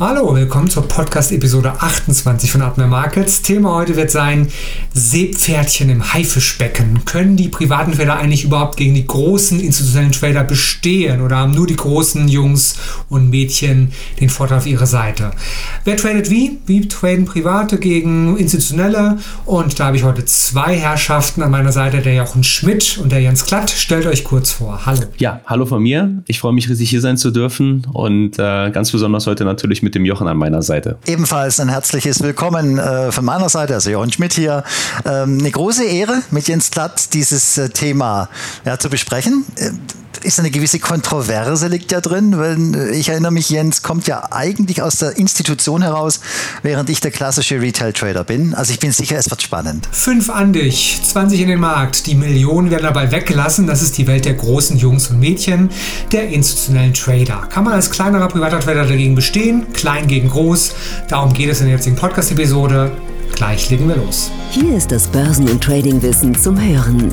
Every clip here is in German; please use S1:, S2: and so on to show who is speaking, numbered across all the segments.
S1: Hallo, willkommen zur Podcast-Episode 28 von Atmer Markets. Thema heute wird sein Seepferdchen im Haifischbecken. Können die privaten Trader eigentlich überhaupt gegen die großen institutionellen Trader bestehen oder haben nur die großen Jungs und Mädchen den Vorteil auf ihrer Seite? Wer tradet wie? Wie traden Private gegen institutionelle? Und da habe ich heute zwei Herrschaften an meiner Seite, der Jochen Schmidt und der Jens Klatt. Stellt euch kurz vor. Hallo.
S2: Ja, hallo von mir. Ich freue mich riesig hier sein zu dürfen und äh, ganz besonders heute natürlich mit mit dem Jochen an meiner Seite.
S3: Ebenfalls ein herzliches Willkommen äh, von meiner Seite, also Jochen Schmidt hier. Ähm, eine große Ehre, mit Jens Klatt dieses äh, Thema ja, zu besprechen. Äh, ist eine gewisse Kontroverse liegt ja drin, weil äh, ich erinnere mich, Jens kommt ja eigentlich aus der Institution heraus, während ich der klassische Retail-Trader bin. Also ich bin sicher, es wird spannend.
S1: Fünf an dich, 20 in den Markt. Die Millionen werden dabei weggelassen. Das ist die Welt der großen Jungs und Mädchen, der institutionellen Trader. Kann man als kleinerer privater Trader dagegen bestehen? Klein gegen groß. Darum geht es in der jetzigen Podcast-Episode. Gleich legen wir los.
S4: Hier ist das Börsen- und Trading-Wissen zum Hören.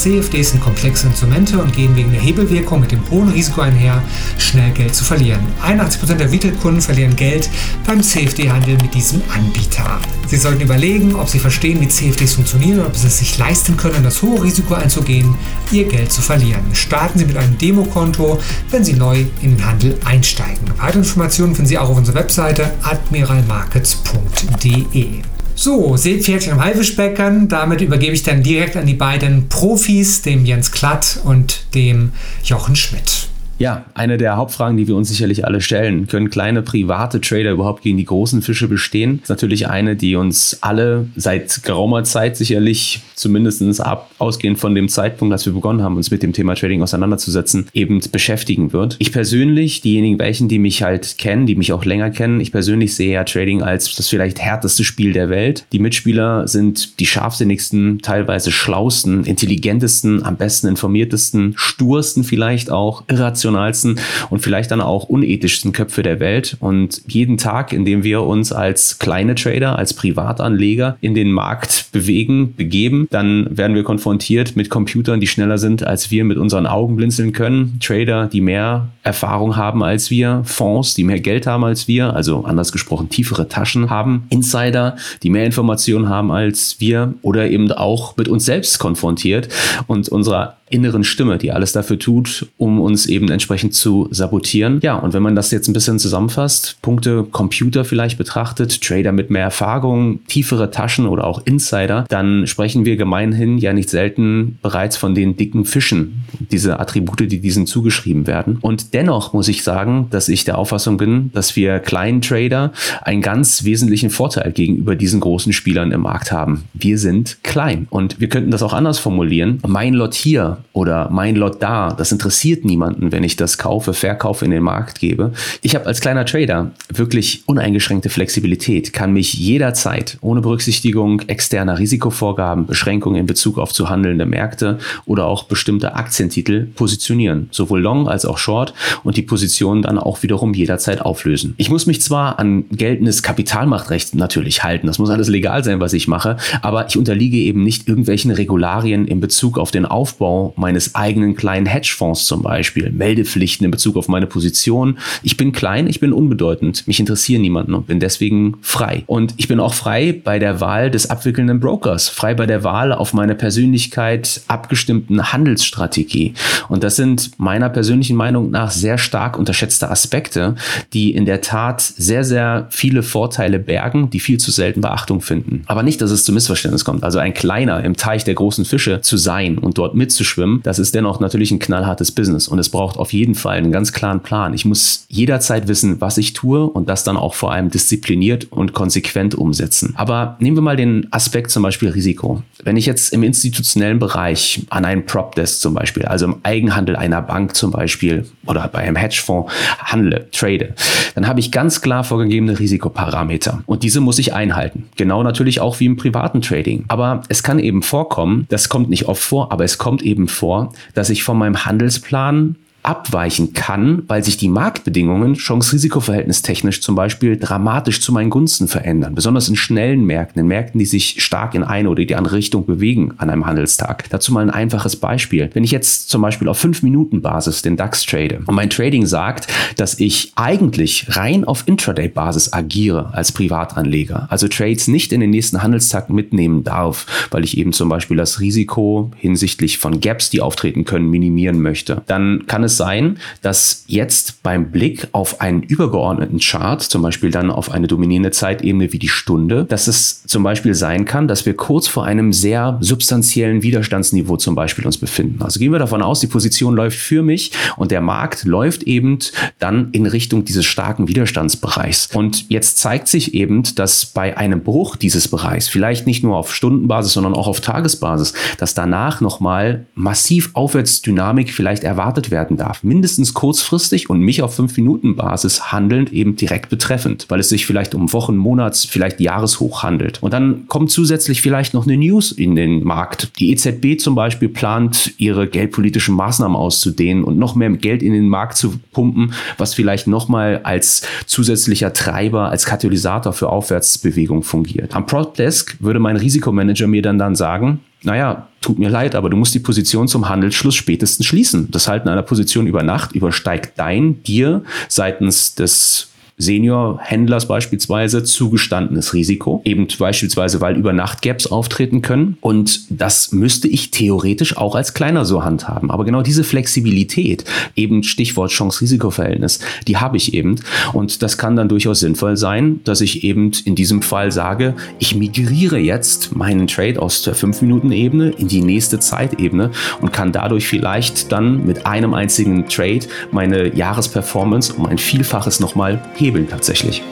S1: CFDs sind komplexe Instrumente und gehen wegen der Hebelwirkung mit dem hohen Risiko einher, schnell Geld zu verlieren. 81% der Retail-Kunden verlieren Geld beim CFD-Handel mit diesem Anbieter. Sie sollten überlegen, ob Sie verstehen, wie CFDs funktionieren und ob Sie es sich leisten können, das hohe Risiko einzugehen, Ihr Geld zu verlieren. Starten Sie mit einem Demokonto, wenn Sie neu in den Handel einsteigen. Weitere Informationen finden Sie auch auf unserer Webseite admiralmarkets.de. So, Seepferdchen im Haifischbecken. Damit übergebe ich dann direkt an die beiden Profis, dem Jens Klatt und dem Jochen Schmidt.
S2: Ja, eine der Hauptfragen, die wir uns sicherlich alle stellen. Können kleine private Trader überhaupt gegen die großen Fische bestehen? Das ist natürlich eine, die uns alle seit geraumer Zeit sicherlich, zumindest ab, ausgehend von dem Zeitpunkt, als wir begonnen haben, uns mit dem Thema Trading auseinanderzusetzen, eben beschäftigen wird. Ich persönlich, diejenigen welchen, die mich halt kennen, die mich auch länger kennen, ich persönlich sehe ja Trading als das vielleicht härteste Spiel der Welt. Die Mitspieler sind die scharfsinnigsten, teilweise schlausten, intelligentesten, am besten informiertesten, stursten vielleicht auch, irrational irrationalsten und vielleicht dann auch unethischsten Köpfe der Welt. Und jeden Tag, in dem wir uns als kleine Trader, als Privatanleger in den Markt bewegen, begeben, dann werden wir konfrontiert mit Computern, die schneller sind, als wir mit unseren Augen blinzeln können. Trader, die mehr Erfahrung haben als wir, Fonds, die mehr Geld haben als wir, also anders gesprochen tiefere Taschen haben, Insider, die mehr Informationen haben als wir oder eben auch mit uns selbst konfrontiert und unserer inneren Stimme, die alles dafür tut, um uns eben entsprechend zu sabotieren. Ja, und wenn man das jetzt ein bisschen zusammenfasst, Punkte Computer vielleicht betrachtet, Trader mit mehr Erfahrung, tiefere Taschen oder auch Insider, dann sprechen wir gemeinhin ja nicht selten bereits von den dicken Fischen, diese Attribute, die diesen zugeschrieben werden. Und dennoch muss ich sagen, dass ich der Auffassung bin, dass wir kleinen Trader einen ganz wesentlichen Vorteil gegenüber diesen großen Spielern im Markt haben. Wir sind klein und wir könnten das auch anders formulieren. Mein Lot hier oder mein Lot da, das interessiert niemanden, wenn ich das kaufe, verkaufe, in den Markt gebe. Ich habe als kleiner Trader wirklich uneingeschränkte Flexibilität, kann mich jederzeit ohne Berücksichtigung externer Risikovorgaben, Beschränkungen in Bezug auf zu handelnde Märkte oder auch bestimmte Aktientitel positionieren, sowohl Long als auch Short und die Position dann auch wiederum jederzeit auflösen. Ich muss mich zwar an geltendes Kapitalmachtrecht natürlich halten, das muss alles legal sein, was ich mache, aber ich unterliege eben nicht irgendwelchen Regularien in Bezug auf den Aufbau meines eigenen kleinen Hedgefonds zum Beispiel, Meldepflichten in Bezug auf meine Position. Ich bin klein, ich bin unbedeutend, mich interessieren niemanden und bin deswegen frei. Und ich bin auch frei bei der Wahl des abwickelnden Brokers, frei bei der Wahl auf meine Persönlichkeit abgestimmten Handelsstrategie. Und das sind meiner persönlichen Meinung nach sehr stark unterschätzte Aspekte, die in der Tat sehr, sehr viele Vorteile bergen, die viel zu selten Beachtung finden. Aber nicht, dass es zu Missverständnis kommt. Also ein kleiner im Teich der großen Fische zu sein und dort mitzuspielen, schwimmen. Das ist dennoch natürlich ein knallhartes Business und es braucht auf jeden Fall einen ganz klaren Plan. Ich muss jederzeit wissen, was ich tue und das dann auch vor allem diszipliniert und konsequent umsetzen. Aber nehmen wir mal den Aspekt zum Beispiel Risiko. Wenn ich jetzt im institutionellen Bereich an einen Prop-Desk zum Beispiel, also im Eigenhandel einer Bank zum Beispiel oder bei einem Hedgefonds handle, trade, dann habe ich ganz klar vorgegebene Risikoparameter und diese muss ich einhalten. Genau natürlich auch wie im privaten Trading. Aber es kann eben vorkommen, das kommt nicht oft vor, aber es kommt eben vor, dass ich von meinem Handelsplan abweichen kann, weil sich die Marktbedingungen Chance-Risiko-Verhältnis technisch zum Beispiel dramatisch zu meinen Gunsten verändern. Besonders in schnellen Märkten, in Märkten, die sich stark in eine oder die andere Richtung bewegen an einem Handelstag. Dazu mal ein einfaches Beispiel. Wenn ich jetzt zum Beispiel auf 5-Minuten-Basis den DAX trade und mein Trading sagt, dass ich eigentlich rein auf Intraday-Basis agiere als Privatanleger, also Trades nicht in den nächsten Handelstag mitnehmen darf, weil ich eben zum Beispiel das Risiko hinsichtlich von Gaps, die auftreten können, minimieren möchte, dann kann es es sein, dass jetzt beim Blick auf einen übergeordneten Chart, zum Beispiel dann auf eine dominierende Zeitebene wie die Stunde, dass es zum Beispiel sein kann, dass wir kurz vor einem sehr substanziellen Widerstandsniveau zum Beispiel uns befinden. Also gehen wir davon aus, die Position läuft für mich und der Markt läuft eben dann in Richtung dieses starken Widerstandsbereichs. Und jetzt zeigt sich eben, dass bei einem Bruch dieses Bereichs, vielleicht nicht nur auf Stundenbasis, sondern auch auf Tagesbasis, dass danach nochmal massiv Aufwärtsdynamik vielleicht erwartet werden darf, mindestens kurzfristig und mich auf 5-Minuten-Basis handelnd eben direkt betreffend, weil es sich vielleicht um Wochen, Monats, vielleicht Jahreshoch handelt. Und dann kommt zusätzlich vielleicht noch eine News in den Markt. Die EZB zum Beispiel plant, ihre geldpolitischen Maßnahmen auszudehnen und noch mehr Geld in den Markt zu pumpen, was vielleicht nochmal als zusätzlicher Treiber, als Katalysator für Aufwärtsbewegung fungiert. Am Prop Desk würde mein Risikomanager mir dann dann sagen, naja, tut mir leid, aber du musst die Position zum Handelsschluss spätestens schließen. Das Halten einer Position über Nacht übersteigt dein dir seitens des Senior-Händlers beispielsweise zugestandenes Risiko, eben beispielsweise, weil über Nacht Gaps auftreten können. Und das müsste ich theoretisch auch als kleiner so handhaben. Aber genau diese Flexibilität, eben Stichwort Chance-Risiko-Verhältnis, die habe ich eben. Und das kann dann durchaus sinnvoll sein, dass ich eben in diesem Fall sage, ich migriere jetzt meinen Trade aus der 5-Minuten-Ebene in die nächste Zeitebene und kann dadurch vielleicht dann mit einem einzigen Trade meine Jahresperformance um ein Vielfaches nochmal heben hebeln tatsächlich.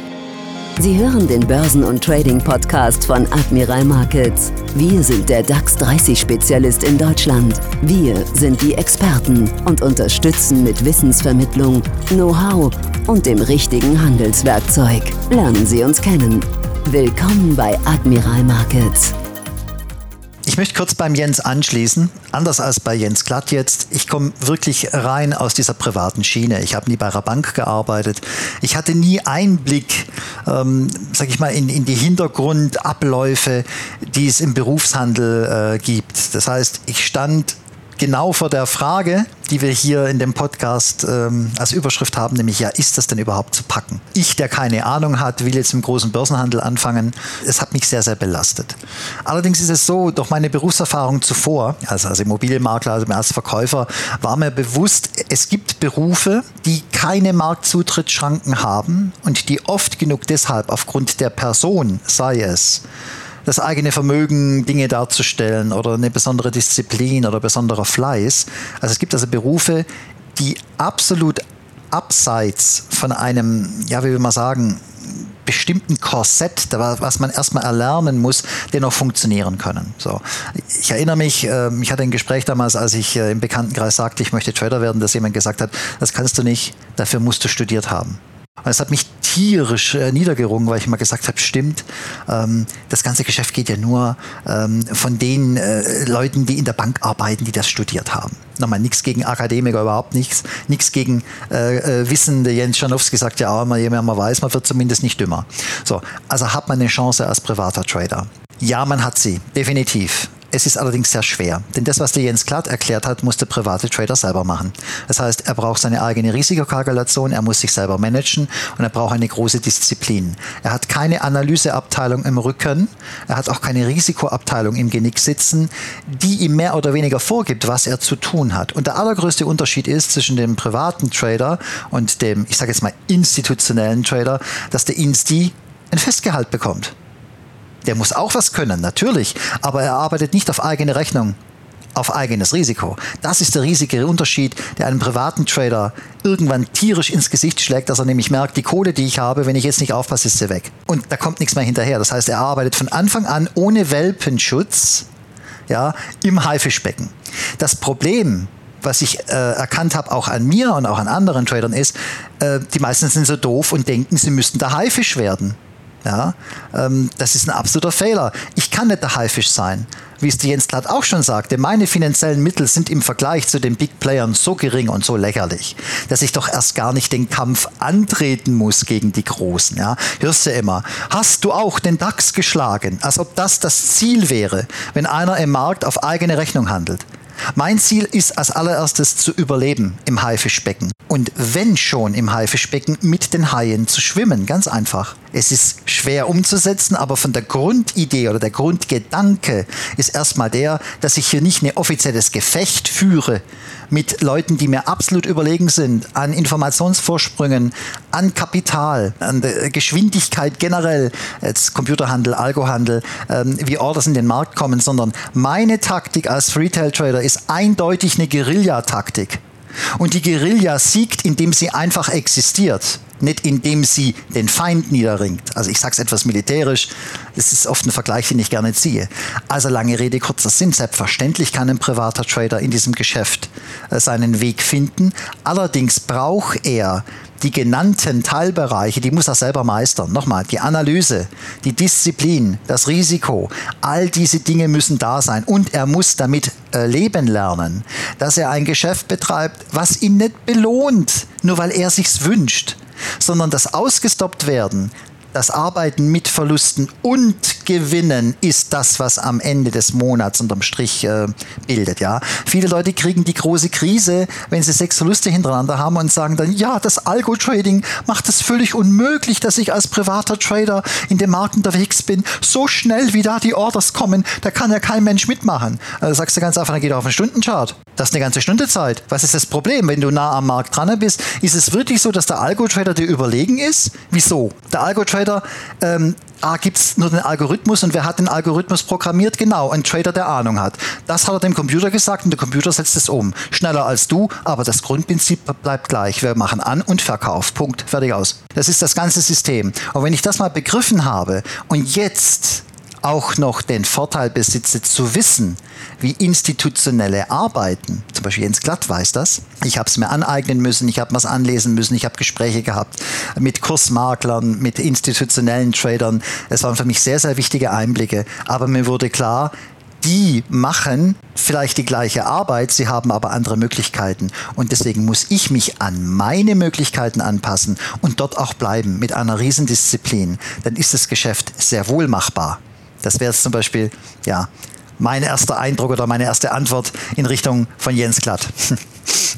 S4: Sie hören den Börsen- und Trading-Podcast von Admiral Markets. Wir sind der DAX 30-Spezialist in Deutschland. Wir sind die Experten und unterstützen mit Wissensvermittlung, Know-how und dem richtigen Handelswerkzeug. Lernen Sie uns kennen. Willkommen bei Admiral Markets.
S3: Ich möchte kurz beim Jens anschließen. Anders als bei Jens Glatt jetzt. Ich komme wirklich rein aus dieser privaten Schiene. Ich habe nie bei einer Bank gearbeitet. Ich hatte nie Einblick, ähm, sag ich mal, in, in die Hintergrundabläufe, die es im Berufshandel äh, gibt. Das heißt, ich stand genau vor der Frage, die wir hier in dem Podcast ähm, als Überschrift haben, nämlich ja, ist das denn überhaupt zu packen? Ich, der keine Ahnung hat, will jetzt im großen Börsenhandel anfangen. Es hat mich sehr, sehr belastet. Allerdings ist es so, durch meine Berufserfahrung zuvor, also als Immobilienmakler, also als Verkäufer, war mir bewusst, es gibt Berufe, die keine Marktzutrittsschranken haben und die oft genug deshalb aufgrund der Person, sei es das eigene Vermögen, Dinge darzustellen oder eine besondere Disziplin oder besonderer Fleiß. Also es gibt also Berufe, die absolut abseits von einem, ja, wie will man sagen, bestimmten Korsett, was man erstmal erlernen muss, dennoch funktionieren können. So. Ich erinnere mich, ähm, ich hatte ein Gespräch damals, als ich äh, im Bekanntenkreis sagte, ich möchte Trader werden, dass jemand gesagt hat, das kannst du nicht, dafür musst du studiert haben. Es hat mich tierisch äh, niedergerungen, weil ich immer gesagt habe, stimmt, ähm, das ganze Geschäft geht ja nur ähm, von den äh, Leuten, die in der Bank arbeiten, die das studiert haben. Nochmal, nichts gegen Akademiker, überhaupt nichts. Nichts gegen äh, äh, Wissende. Jens Schanowski sagt ja auch je mehr man weiß, man wird zumindest nicht dümmer. So, also hat man eine Chance als privater Trader. Ja, man hat sie, definitiv. Es ist allerdings sehr schwer, denn das, was der Jens Klatt erklärt hat, muss der private Trader selber machen. Das heißt, er braucht seine eigene Risikokalkulation, er muss sich selber managen und er braucht eine große Disziplin. Er hat keine Analyseabteilung im Rücken, er hat auch keine Risikoabteilung im Genick sitzen, die ihm mehr oder weniger vorgibt, was er zu tun hat. Und der allergrößte Unterschied ist zwischen dem privaten Trader und dem, ich sage jetzt mal, institutionellen Trader, dass der Insti ein Festgehalt bekommt. Der muss auch was können, natürlich, aber er arbeitet nicht auf eigene Rechnung. auf eigenes Risiko. Das ist der riesige Unterschied, der einem privaten Trader irgendwann tierisch ins Gesicht schlägt, dass er nämlich merkt, die Kohle, die ich habe, wenn ich jetzt nicht aufpasse, ist sie weg. Und da kommt nichts mehr hinterher. Das heißt, er arbeitet von Anfang an ohne Welpenschutz ja, im Haifischbecken. Das Problem was ich äh, erkannt habe, auch an mir und auch an anderen Tradern, ist, äh, die meisten sind so doof und denken, sie müssten der Haifisch werden. Ja, ähm, das ist ein absoluter Fehler. Ich kann nicht der Haifisch sein. Wie es Jens Glatt auch schon sagte, meine finanziellen Mittel sind im Vergleich zu den Big Playern so gering und so lächerlich, dass ich doch erst gar nicht den Kampf antreten muss gegen die Großen. Ja? Hörst du immer, hast du auch den DAX geschlagen? Als ob das das Ziel wäre, wenn einer im Markt auf eigene Rechnung handelt. Mein Ziel ist als allererstes zu überleben im Haifischbecken. Und wenn schon im Haifischbecken mit den Haien zu schwimmen, ganz einfach. Es ist schwer umzusetzen, aber von der Grundidee oder der Grundgedanke ist erstmal der, dass ich hier nicht ein offizielles Gefecht führe mit Leuten, die mir absolut überlegen sind, an Informationsvorsprüngen, an Kapital, an Geschwindigkeit generell, jetzt Computerhandel, Algohandel, ähm, wie Orders in den Markt kommen, sondern meine Taktik als Retail-Trader ist eindeutig eine Guerilla-Taktik. Und die Guerilla siegt, indem sie einfach existiert, nicht indem sie den Feind niederringt. Also ich sage es etwas militärisch, das ist oft ein Vergleich, den ich gerne ziehe. Also lange Rede, kurzer Sinn, selbstverständlich kann ein privater Trader in diesem Geschäft äh, seinen Weg finden. Allerdings braucht er die genannten Teilbereiche, die muss er selber meistern. Nochmal, die Analyse, die Disziplin, das Risiko, all diese Dinge müssen da sein. Und er muss damit äh, leben lernen, dass er ein Geschäft betreibt, was ihn nicht belohnt, nur weil er sich's wünscht, sondern das ausgestoppt werden, das Arbeiten mit Verlusten und Gewinnen ist das, was am Ende des Monats unterm Strich äh, bildet. Ja, viele Leute kriegen die große Krise, wenn sie sechs Verluste hintereinander haben und sagen dann, ja, das Algo-Trading macht es völlig unmöglich, dass ich als privater Trader in dem Markt unterwegs bin. So schnell wie da die Orders kommen, da kann ja kein Mensch mitmachen. Also sagst du ganz einfach, dann geht auf einen Stundenchart. Das ist eine ganze Stunde Zeit. Was ist das Problem? Wenn du nah am Markt dran bist, ist es wirklich so, dass der Algo-Trader dir überlegen ist? Wieso? Der Algo-Trader ähm, A, gibt es nur den Algorithmus und wer hat den Algorithmus programmiert? Genau, ein Trader, der Ahnung hat. Das hat er dem Computer gesagt und der Computer setzt es um. Schneller als du, aber das Grundprinzip bleibt gleich. Wir machen An- und Verkauf. Punkt. Fertig aus. Das ist das ganze System. Und wenn ich das mal begriffen habe und jetzt auch noch den Vorteil besitze, zu wissen, wie institutionelle arbeiten, zum Beispiel Jens Glatt weiß das, ich habe es mir aneignen müssen, ich habe mir es anlesen müssen, ich habe Gespräche gehabt mit Kursmaklern, mit institutionellen Tradern. Es waren für mich sehr, sehr wichtige Einblicke. Aber mir wurde klar, die machen vielleicht die gleiche Arbeit, sie haben aber andere Möglichkeiten. Und deswegen muss ich mich an meine Möglichkeiten anpassen und dort auch bleiben mit einer Riesendisziplin. Dann ist das Geschäft sehr wohl machbar. Das wäre jetzt zum Beispiel, ja, mein erster Eindruck oder meine erste Antwort in Richtung von Jens Glatt.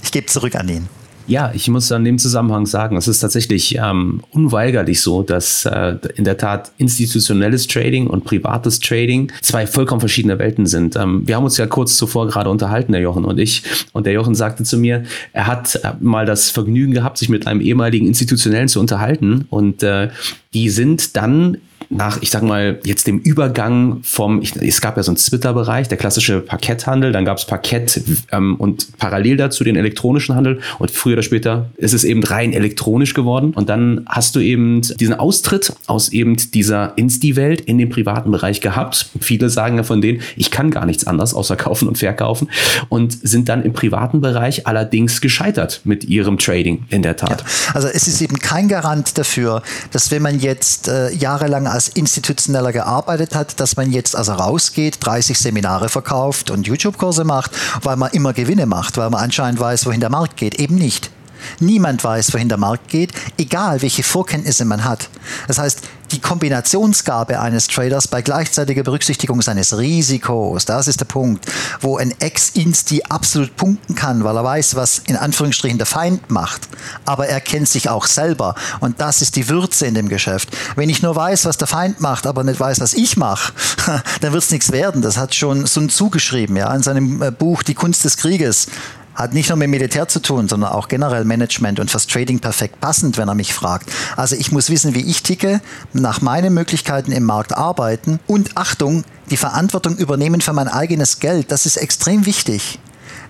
S3: Ich gebe zurück an ihn.
S2: Ja, ich muss an dem Zusammenhang sagen, es ist tatsächlich ähm, unweigerlich so, dass äh, in der Tat institutionelles Trading und privates Trading zwei vollkommen verschiedene Welten sind. Ähm, wir haben uns ja kurz zuvor gerade unterhalten, der Jochen und ich, und der Jochen sagte zu mir, er hat äh, mal das Vergnügen gehabt, sich mit einem ehemaligen Institutionellen zu unterhalten und äh, die sind dann nach, ich sag mal, jetzt dem Übergang vom, ich, es gab ja so einen Twitter-Bereich, der klassische Parketthandel, dann gab es Parkett ähm, und parallel dazu den elektronischen Handel und früher oder später ist es eben rein elektronisch geworden und dann hast du eben diesen Austritt aus eben dieser Insti-Welt in den privaten Bereich gehabt. Viele sagen ja von denen, ich kann gar nichts anderes außer kaufen und verkaufen und sind dann im privaten Bereich allerdings gescheitert mit ihrem Trading in der Tat.
S3: Ja, also es ist eben kein Garant dafür, dass wenn man jetzt äh, jahrelang als institutioneller gearbeitet hat, dass man jetzt also rausgeht, 30 Seminare verkauft und YouTube-Kurse macht, weil man immer Gewinne macht, weil man anscheinend weiß, wohin der Markt geht. Eben nicht. Niemand weiß, wohin der Markt geht, egal welche Vorkenntnisse man hat. Das heißt, die Kombinationsgabe eines Traders bei gleichzeitiger Berücksichtigung seines Risikos, das ist der Punkt, wo ein Ex-Insti absolut punkten kann, weil er weiß, was in Anführungsstrichen der Feind macht. Aber er kennt sich auch selber und das ist die Würze in dem Geschäft. Wenn ich nur weiß, was der Feind macht, aber nicht weiß, was ich mache, dann wird es nichts werden. Das hat schon Sun Tzu geschrieben, ja, in seinem äh, Buch Die Kunst des Krieges hat nicht nur mit Militär zu tun, sondern auch generell Management und fürs Trading perfekt passend, wenn er mich fragt. Also ich muss wissen, wie ich ticke, nach meinen Möglichkeiten im Markt arbeiten und Achtung, die Verantwortung übernehmen für mein eigenes Geld. Das ist extrem wichtig.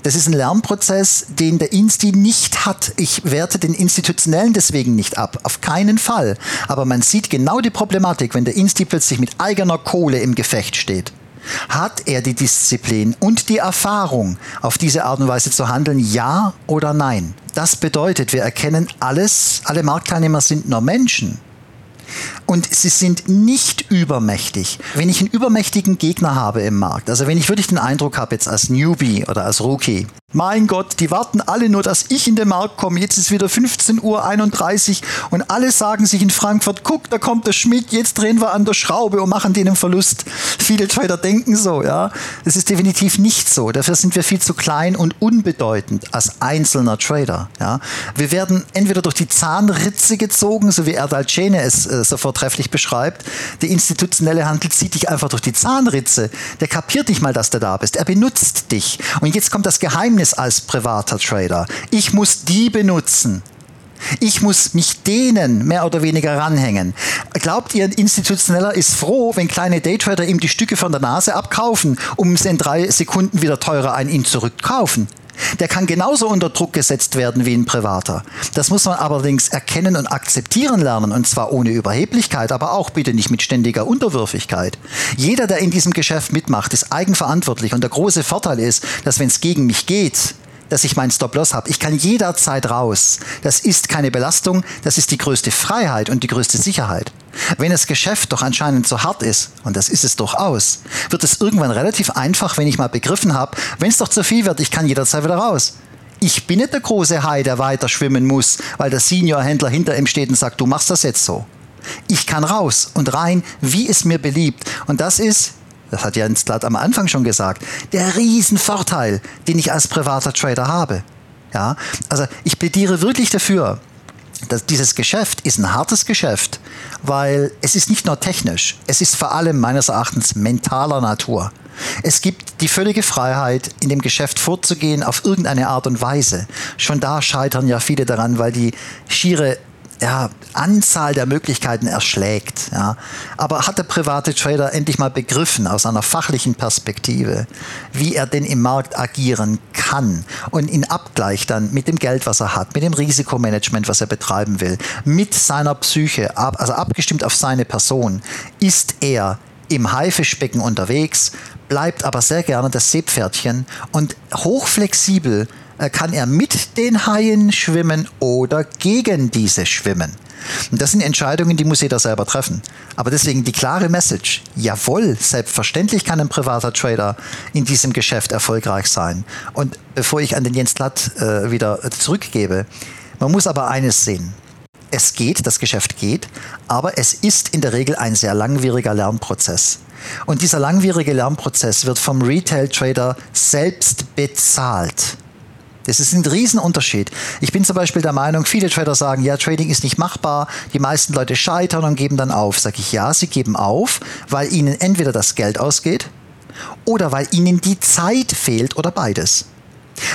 S3: Das ist ein Lernprozess, den der Insti nicht hat. Ich werte den institutionellen deswegen nicht ab, auf keinen Fall. Aber man sieht genau die Problematik, wenn der Insti plötzlich mit eigener Kohle im Gefecht steht. Hat er die Disziplin und die Erfahrung, auf diese Art und Weise zu handeln, ja oder nein? Das bedeutet, wir erkennen alles, alle Marktteilnehmer sind nur Menschen. Und sie sind nicht übermächtig. Wenn ich einen übermächtigen Gegner habe im Markt, also wenn ich wirklich den Eindruck habe, jetzt als Newbie oder als Rookie, mein Gott, die warten alle nur, dass ich in den Markt komme. Jetzt ist wieder 15.31 Uhr und alle sagen sich in Frankfurt, guck, da kommt der Schmidt, jetzt drehen wir an der Schraube und machen den Verlust. Viele Trader denken so, ja. Das ist definitiv nicht so. Dafür sind wir viel zu klein und unbedeutend als einzelner Trader, ja. Wir werden entweder durch die Zahnritze gezogen, so wie Erdal Cene es äh, so vortrefflich beschreibt. Der institutionelle Handel zieht dich einfach durch die Zahnritze. Der kapiert nicht mal, dass du da bist. Er benutzt dich. Und jetzt kommt das Geheimnis Geheimnis als privater Trader. Ich muss die benutzen. Ich muss mich denen mehr oder weniger ranhängen. Glaubt ihr, ein Institutioneller ist froh, wenn kleine Daytrader ihm die Stücke von der Nase abkaufen, um es in drei Sekunden wieder teurer an ihn zurückkaufen? Der kann genauso unter Druck gesetzt werden wie ein Privater. Das muss man allerdings erkennen und akzeptieren lernen, und zwar ohne Überheblichkeit, aber auch bitte nicht mit ständiger Unterwürfigkeit. Jeder, der in diesem Geschäft mitmacht, ist eigenverantwortlich und der große Vorteil ist, dass wenn es gegen mich geht, dass ich meinen Stop-Loss habe. Ich kann jederzeit raus. Das ist keine Belastung, das ist die größte Freiheit und die größte Sicherheit. Wenn das Geschäft doch anscheinend zu hart ist, und das ist es durchaus, wird es irgendwann relativ einfach, wenn ich mal begriffen habe, wenn es doch zu viel wird, ich kann jederzeit wieder raus. Ich bin nicht der große Hai, der weiter schwimmen muss, weil der Senior-Händler hinter ihm steht und sagt, du machst das jetzt so. Ich kann raus und rein, wie es mir beliebt. Und das ist, das hat Jens Glatt am Anfang schon gesagt, der Riesenvorteil, den ich als privater Trader habe. Ja, also ich plädiere wirklich dafür, dass dieses Geschäft ist ein hartes Geschäft, weil es ist nicht nur technisch, es ist vor allem meines Erachtens mentaler Natur. Es gibt die völlige Freiheit, in dem Geschäft vorzugehen auf irgendeine Art und Weise. Schon da scheitern ja viele daran, weil die schiere ja, Anzahl der Möglichkeiten erschlägt. Ja. Aber hat der private Trader endlich mal begriffen aus einer fachlichen Perspektive, wie er denn im Markt agieren kann und in Abgleich dann mit dem Geld, was er hat, mit dem Risikomanagement, was er betreiben will, mit seiner Psyche, also abgestimmt auf seine Person, ist er im Haifischbecken unterwegs, bleibt aber sehr gerne das Seepferdchen und hochflexibel kann er mit den Haien schwimmen oder gegen diese schwimmen. Und das sind Entscheidungen, die muss jeder selber treffen. Aber deswegen die klare Message, jawohl, selbstverständlich kann ein privater Trader in diesem Geschäft erfolgreich sein. Und bevor ich an den Jens Glatt äh, wieder zurückgebe, man muss aber eines sehen. Es geht, das Geschäft geht, aber es ist in der Regel ein sehr langwieriger Lernprozess. Und dieser langwierige Lernprozess wird vom Retail-Trader selbst bezahlt. Das ist ein Riesenunterschied. Ich bin zum Beispiel der Meinung, viele Trader sagen, ja, Trading ist nicht machbar, die meisten Leute scheitern und geben dann auf. Sag ich, ja, sie geben auf, weil ihnen entweder das Geld ausgeht oder weil ihnen die Zeit fehlt oder beides.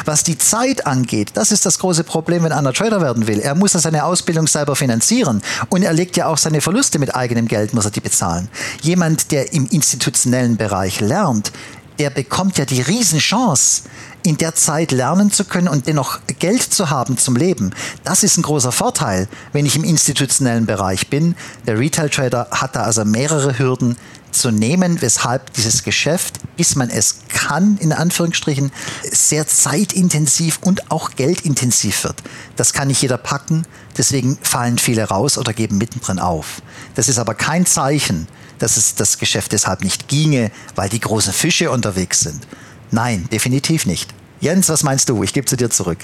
S3: Was die Zeit angeht, das ist das große Problem, wenn einer Trader werden will. Er muss seine Ausbildung selber finanzieren und er legt ja auch seine Verluste mit eigenem Geld, muss er die bezahlen. Jemand, der im institutionellen Bereich lernt, der bekommt ja die Riesenchance, in der Zeit lernen zu können und dennoch Geld zu haben zum Leben. Das ist ein großer Vorteil, wenn ich im institutionellen Bereich bin. Der Retail-Trader hat da also mehrere Hürden zu nehmen, weshalb dieses Geschäft, bis man es kann, in Anführungsstrichen, sehr zeitintensiv und auch geldintensiv wird. Das kann nicht jeder packen, deswegen fallen viele raus oder geben mittendrin auf. Das ist aber kein Zeichen, dass es das Geschäft deshalb nicht ginge, weil die großen Fische unterwegs sind. Nein, definitiv nicht. Jens, was meinst du? Ich gebe zu dir zurück.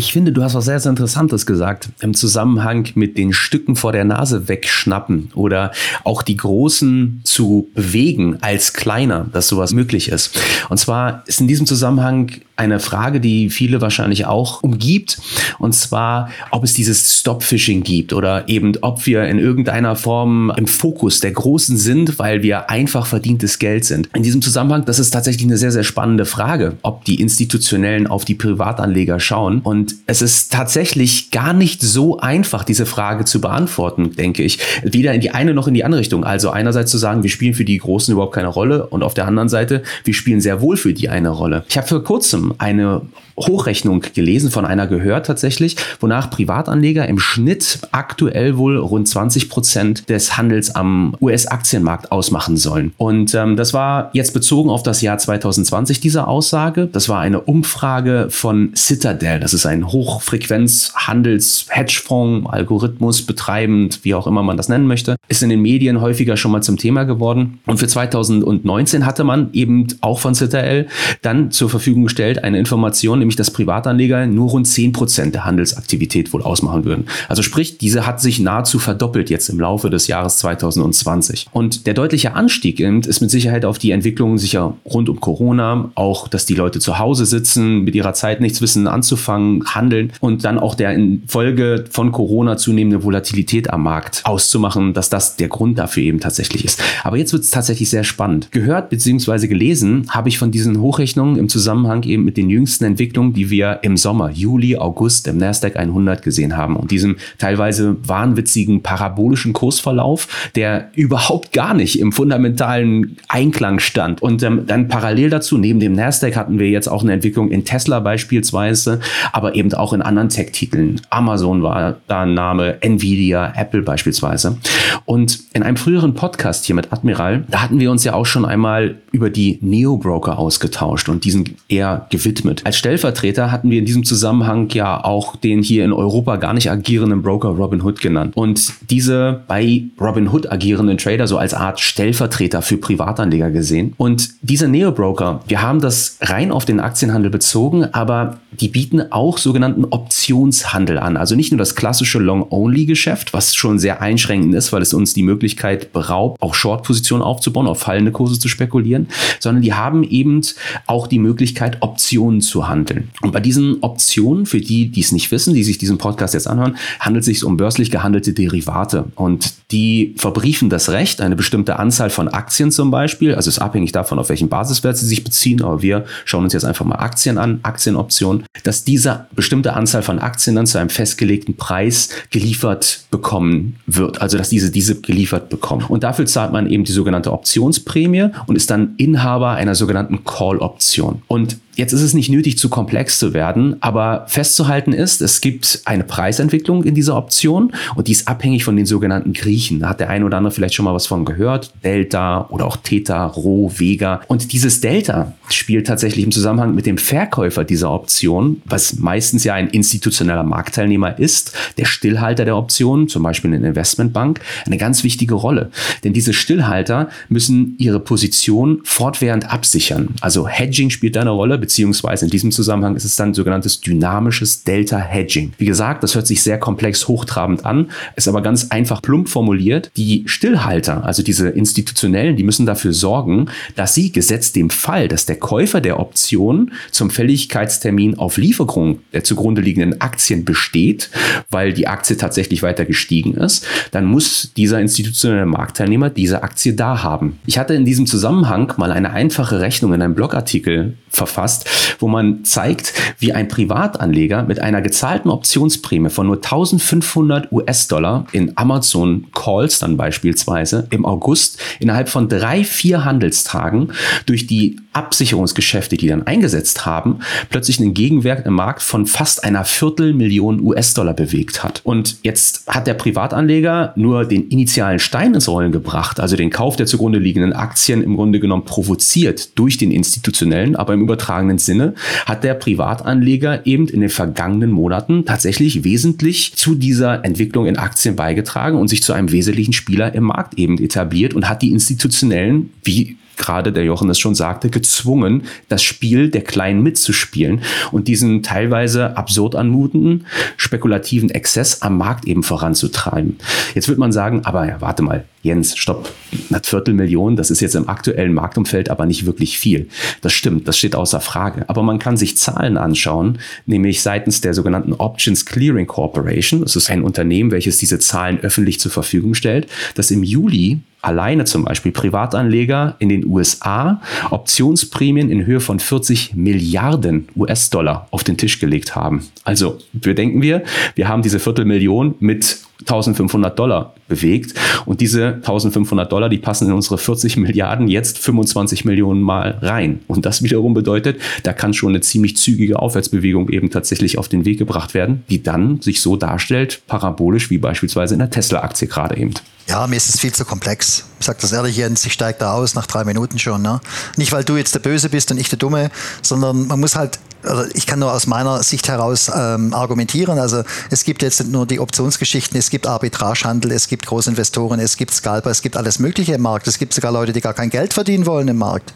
S2: Ich finde, du hast was sehr, sehr Interessantes gesagt im Zusammenhang mit den Stücken vor der Nase wegschnappen oder auch die großen zu bewegen als kleiner, dass sowas möglich ist. Und zwar ist in diesem Zusammenhang eine Frage, die viele wahrscheinlich auch umgibt. Und zwar, ob es dieses Stop-Fishing gibt oder eben, ob wir in irgendeiner Form im Fokus der Großen sind, weil wir einfach verdientes Geld sind. In diesem Zusammenhang, das ist tatsächlich eine sehr, sehr spannende Frage, ob die Institutionellen auf die Privatanleger schauen. Und es ist tatsächlich gar nicht so einfach, diese Frage zu beantworten, denke ich. Weder in die eine noch in die andere Richtung. Also einerseits zu sagen, wir spielen für die Großen überhaupt keine Rolle und auf der anderen Seite, wir spielen sehr wohl für die eine Rolle. Ich habe vor kurzem eine Hochrechnung gelesen, von einer gehört tatsächlich, wonach Privatanleger im Schnitt aktuell wohl rund 20 Prozent des Handels am US-Aktienmarkt ausmachen sollen. Und ähm, das war jetzt bezogen auf das Jahr 2020 diese Aussage. Das war eine Umfrage von Citadel. Das ist ein Hochfrequenz-Handels-Hedgefonds, Algorithmus betreibend, wie auch immer man das nennen möchte. Ist in den Medien häufiger schon mal zum Thema geworden. Und für 2019 hatte man eben auch von Citadel dann zur Verfügung gestellt eine Information, nämlich dass Privatanleger nur rund 10% der Handelsaktivität wohl ausmachen würden. Also sprich, diese hat sich nahezu verdoppelt jetzt im Laufe des Jahres 2020. Und der deutliche Anstieg ist mit Sicherheit auf die Entwicklung sicher rund um Corona, auch dass die Leute zu Hause sitzen, mit ihrer Zeit nichts wissen anzufangen, handeln und dann auch der in von Corona zunehmende Volatilität am Markt auszumachen, dass das der Grund dafür eben tatsächlich ist. Aber jetzt wird es tatsächlich sehr spannend. Gehört bzw. gelesen habe ich von diesen Hochrechnungen im Zusammenhang eben mit den jüngsten Entwicklungen Entwicklung, die wir im Sommer, Juli, August im Nasdaq 100 gesehen haben und diesem teilweise wahnwitzigen parabolischen Kursverlauf, der überhaupt gar nicht im fundamentalen Einklang stand. Und ähm, dann parallel dazu, neben dem Nasdaq hatten wir jetzt auch eine Entwicklung in Tesla beispielsweise, aber eben auch in anderen Tech-Titeln. Amazon war da ein Name, Nvidia, Apple beispielsweise. Und in einem früheren Podcast hier mit Admiral, da hatten wir uns ja auch schon einmal über die Neo-Broker ausgetauscht und diesen eher gewidmet. Als Stellvertreter Stellvertreter hatten wir in diesem Zusammenhang ja auch den hier in Europa gar nicht agierenden Broker Robinhood genannt. Und diese bei Robinhood agierenden Trader so als Art Stellvertreter für Privatanleger gesehen. Und diese Neo-Broker, wir haben das rein auf den Aktienhandel bezogen, aber die bieten auch sogenannten Optionshandel an. Also nicht nur das klassische Long-Only-Geschäft, was schon sehr einschränkend ist, weil es uns die Möglichkeit beraubt, auch Short-Positionen aufzubauen, auf fallende Kurse zu spekulieren, sondern die haben eben auch die Möglichkeit, Optionen zu handeln handeln. Und bei diesen Optionen, für die, die es nicht wissen, die sich diesen Podcast jetzt anhören, handelt es sich um börslich gehandelte Derivate. Und die verbriefen das Recht, eine bestimmte Anzahl von Aktien zum Beispiel, also ist abhängig davon, auf welchen Basiswert sie sich beziehen, aber wir schauen uns jetzt einfach mal Aktien an, Aktienoptionen, dass diese bestimmte Anzahl von Aktien dann zu einem festgelegten Preis geliefert bekommen wird, also dass diese diese geliefert bekommen. Und dafür zahlt man eben die sogenannte Optionsprämie und ist dann Inhaber einer sogenannten Call-Option. Und Jetzt ist es nicht nötig, zu komplex zu werden, aber festzuhalten ist, es gibt eine Preisentwicklung in dieser Option und die ist abhängig von den sogenannten Griechen. Da hat der eine oder andere vielleicht schon mal was von gehört. Delta oder auch Theta, Rho, Vega. Und dieses Delta spielt tatsächlich im Zusammenhang mit dem Verkäufer dieser Option, was meistens ja ein institutioneller Marktteilnehmer ist, der Stillhalter der Option, zum Beispiel eine Investmentbank, eine ganz wichtige Rolle. Denn diese Stillhalter müssen ihre Position fortwährend absichern. Also Hedging spielt da eine Rolle, beziehungsweise in diesem Zusammenhang ist es dann sogenanntes dynamisches Delta-Hedging. Wie gesagt, das hört sich sehr komplex hochtrabend an, ist aber ganz einfach plump formuliert. Die Stillhalter, also diese institutionellen, die müssen dafür sorgen, dass sie gesetzt dem Fall, dass der Käufer der Option zum Fälligkeitstermin auf Lieferung der zugrunde liegenden Aktien besteht, weil die Aktie tatsächlich weiter gestiegen ist, dann muss dieser institutionelle Marktteilnehmer diese Aktie da haben. Ich hatte in diesem Zusammenhang mal eine einfache Rechnung in einem Blogartikel verfasst, wo man zeigt, wie ein Privatanleger mit einer gezahlten Optionsprämie von nur 1500 US-Dollar in Amazon Calls dann beispielsweise im August innerhalb von drei, vier Handelstagen durch die Absicherungsgeschäfte, die dann eingesetzt haben, plötzlich einen Gegenwert im Markt von fast einer Viertelmillion US-Dollar bewegt hat. Und jetzt hat der Privatanleger nur den initialen Stein ins Rollen gebracht, also den Kauf der zugrunde liegenden Aktien im Grunde genommen provoziert durch den institutionellen, aber im übertragenen Sinne hat der Privatanleger eben in den vergangenen Monaten tatsächlich wesentlich zu dieser Entwicklung in Aktien beigetragen und sich zu einem wesentlichen Spieler im Markt eben etabliert und hat die institutionellen, wie gerade der Jochen es schon sagte, gezwungen, das Spiel der Kleinen mitzuspielen und diesen teilweise absurd anmutenden, spekulativen Exzess am Markt eben voranzutreiben. Jetzt wird man sagen, aber ja, warte mal, Jens, stopp, eine Viertelmillion, das ist jetzt im aktuellen Marktumfeld aber nicht wirklich viel. Das stimmt, das steht außer Frage. Aber man kann sich Zahlen anschauen, nämlich seitens der sogenannten Options Clearing Corporation. Das ist ein Unternehmen, welches diese Zahlen öffentlich zur Verfügung stellt, dass im Juli alleine zum Beispiel Privatanleger in den USA Optionsprämien in Höhe von 40 Milliarden US-Dollar auf den Tisch gelegt haben. Also bedenken wir, wir haben diese Viertelmillion mit 1500 Dollar bewegt und diese 1500 Dollar, die passen in unsere 40 Milliarden jetzt 25 Millionen Mal rein. Und das wiederum bedeutet, da kann schon eine ziemlich zügige Aufwärtsbewegung eben tatsächlich auf den Weg gebracht werden, die dann sich so darstellt, parabolisch wie beispielsweise in der Tesla-Aktie gerade eben.
S3: Ja, mir ist es viel zu komplex. Ich sage das ehrlich, Jens, ich steige da aus nach drei Minuten schon. Ne? Nicht, weil du jetzt der Böse bist und ich der Dumme, sondern man muss halt also ich kann nur aus meiner Sicht heraus ähm, argumentieren. Also es gibt jetzt nicht nur die Optionsgeschichten, es gibt Arbitragehandel, es gibt Großinvestoren, es gibt Scalper, es gibt alles Mögliche im Markt. Es gibt sogar Leute, die gar kein Geld verdienen wollen im Markt.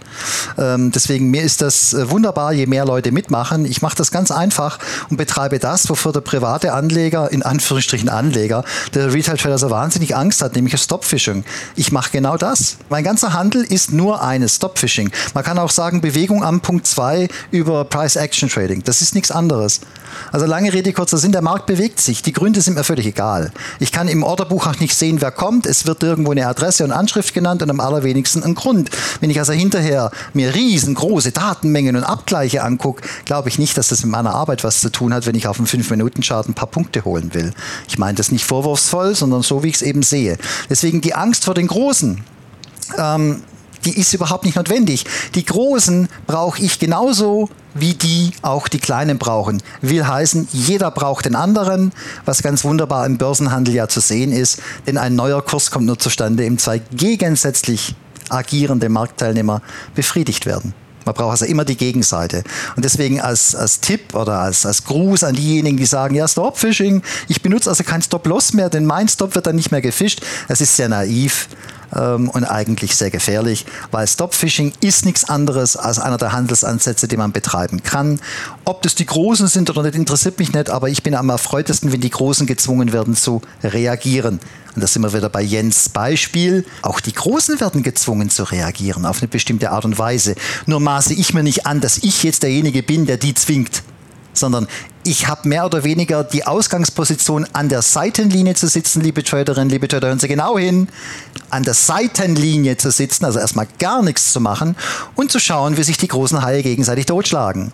S3: Ähm, deswegen mir ist das äh, wunderbar, je mehr Leute mitmachen. Ich mache das ganz einfach und betreibe das, wofür der private Anleger, in Anführungsstrichen Anleger, der Retail Trader so wahnsinnig Angst hat, nämlich Stop-Fishing. Ich mache genau das. Mein ganzer Handel ist nur eines, Stop-Fishing. Man kann auch sagen, Bewegung am Punkt 2 über Price Action Action Trading. Das ist nichts anderes. Also lange Rede, kurzer Sinn, der Markt bewegt sich. Die Gründe sind mir völlig egal. Ich kann im Orderbuch auch nicht sehen, wer kommt. Es wird irgendwo eine Adresse und Anschrift genannt und am allerwenigsten ein Grund. Wenn ich also hinterher mir riesengroße Datenmengen und Abgleiche angucke, glaube ich nicht, dass das mit meiner Arbeit was zu tun hat, wenn ich auf einem 5-Minuten-Chart ein paar Punkte holen will. Ich meine das nicht vorwurfsvoll, sondern so, wie ich es eben sehe. Deswegen die Angst vor den Großen. Ähm, die ist überhaupt nicht notwendig. Die Großen brauche ich genauso, wie die auch die Kleinen brauchen. Will heißen, jeder braucht den anderen, was ganz wunderbar im Börsenhandel ja zu sehen ist, denn ein neuer Kurs kommt nur zustande, im zwei gegensätzlich agierende Marktteilnehmer befriedigt werden. Man braucht also immer die Gegenseite. Und deswegen als, als Tipp oder als, als Gruß an diejenigen, die sagen, ja, Stop-Fishing, ich benutze also kein Stop-Loss mehr, denn mein Stop wird dann nicht mehr gefischt. Das ist sehr naiv ähm, und eigentlich sehr gefährlich, weil Stop-Fishing ist nichts anderes als einer der Handelsansätze, die man betreiben kann. Ob das die Großen sind oder nicht, interessiert mich nicht, aber ich bin am erfreutesten, wenn die Großen gezwungen werden zu reagieren. Und da sind wir wieder bei Jens Beispiel. Auch die Großen werden gezwungen zu reagieren auf eine bestimmte Art und Weise. Nur maße ich mir nicht an, dass ich jetzt derjenige bin, der die zwingt sondern ich habe mehr oder weniger die Ausgangsposition an der Seitenlinie zu sitzen, liebe Traderinnen, liebe Trader, hören Sie genau hin, an der Seitenlinie zu sitzen, also erstmal gar nichts zu machen und zu schauen, wie sich die großen Haie gegenseitig totschlagen.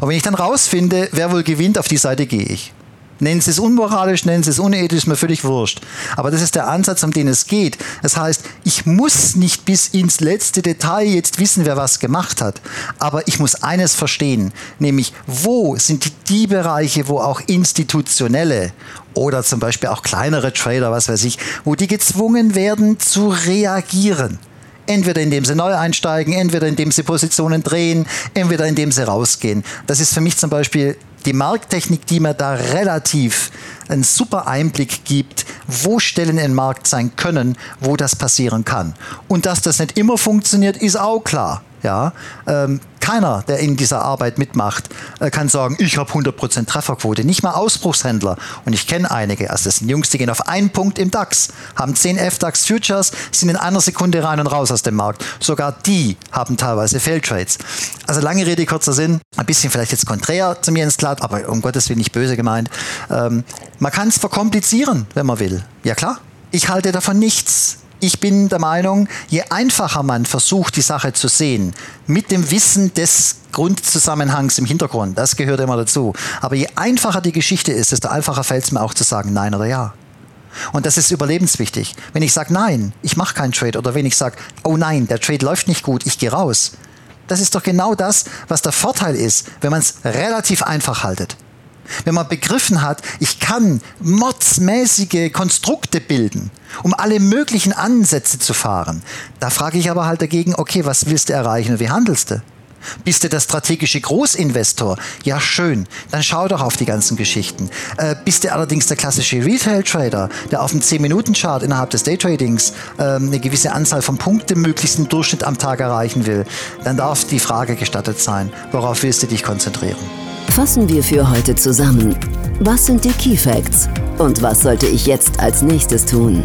S3: Und wenn ich dann rausfinde, wer wohl gewinnt, auf die Seite gehe ich. Nennen Sie es unmoralisch, nennen Sie es unethisch, ist mir völlig wurscht. Aber das ist der Ansatz, um den es geht. Das heißt, ich muss nicht bis ins letzte Detail jetzt wissen, wer was gemacht hat. Aber ich muss eines verstehen, nämlich wo sind die Bereiche, wo auch institutionelle oder zum Beispiel auch kleinere Trader, was weiß ich, wo die gezwungen werden zu reagieren. Entweder indem sie neu einsteigen, entweder indem sie Positionen drehen, entweder indem sie rausgehen. Das ist für mich zum Beispiel die Markttechnik, die mir da relativ einen super Einblick gibt, wo Stellen im Markt sein können, wo das passieren kann. Und dass das nicht immer funktioniert, ist auch klar. Ja, ähm, keiner, der in dieser Arbeit mitmacht, äh, kann sagen, ich habe 100% Trefferquote. Nicht mal Ausbruchshändler. Und ich kenne einige. Also das sind Jungs, die gehen auf einen Punkt im DAX, haben 10 FDAX Futures, sind in einer Sekunde rein und raus aus dem Markt. Sogar die haben teilweise Failtrades. Also lange Rede, kurzer Sinn. Ein bisschen vielleicht jetzt konträr zum Jens Glatt, aber um Gottes Willen nicht böse gemeint. Ähm, man kann es verkomplizieren, wenn man will. Ja klar. Ich halte davon nichts. Ich bin der Meinung, je einfacher man versucht, die Sache zu sehen, mit dem Wissen des Grundzusammenhangs im Hintergrund, das gehört immer dazu. Aber je einfacher die Geschichte ist, desto einfacher fällt es mir auch zu sagen Nein oder Ja. Und das ist überlebenswichtig. Wenn ich sage Nein, ich mache keinen Trade oder wenn ich sage, oh nein, der Trade läuft nicht gut, ich gehe raus. Das ist doch genau das, was der Vorteil ist, wenn man es relativ einfach haltet. Wenn man begriffen hat, ich kann modsmäßige Konstrukte bilden, um alle möglichen Ansätze zu fahren, da frage ich aber halt dagegen, okay, was willst du erreichen und wie handelst du? Bist du der strategische Großinvestor? Ja, schön. Dann schau doch auf die ganzen Geschichten. Äh, bist du allerdings der klassische Retail-Trader, der auf dem 10-Minuten-Chart innerhalb des Daytradings äh, eine gewisse Anzahl von Punkten möglichst im Durchschnitt am Tag erreichen will, dann darf die Frage gestattet sein, worauf willst du dich konzentrieren?
S4: Fassen wir für heute zusammen. Was sind die Key Facts? Und was sollte ich jetzt als nächstes tun?